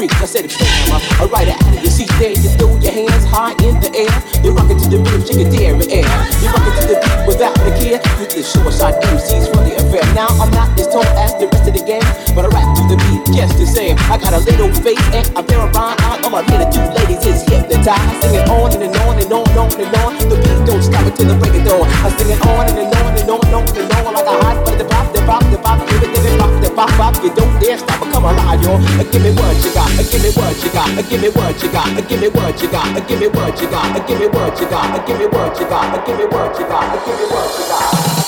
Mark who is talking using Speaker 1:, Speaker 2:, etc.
Speaker 1: freaks. I said, bam, I ride it out of your seat there. You throw your hands high in the air. You rock it to the rhythm, shake it there and air. You rock it to the beat without a care. You the suicide MCs for the affair. Now I'm not as tall as the rest of the gang, but I rap to the beat just the same. I got a little face and I'm there around. All my need Two ladies, is hypnotize. Singing on and, and on and on and on and on. The beat don't stop until the break of dawn. I sing it on and, and on and on and on and on like a high bop, you don't dare stop or come alive, yo. Uh, give me what you got, uh, give me what you got, uh, give me what you got, uh, give me what you got, uh, give me what you got, uh, give me what you got, uh, give me what you got, uh, give me what you got, uh, give me what you got, uh, give me what you got.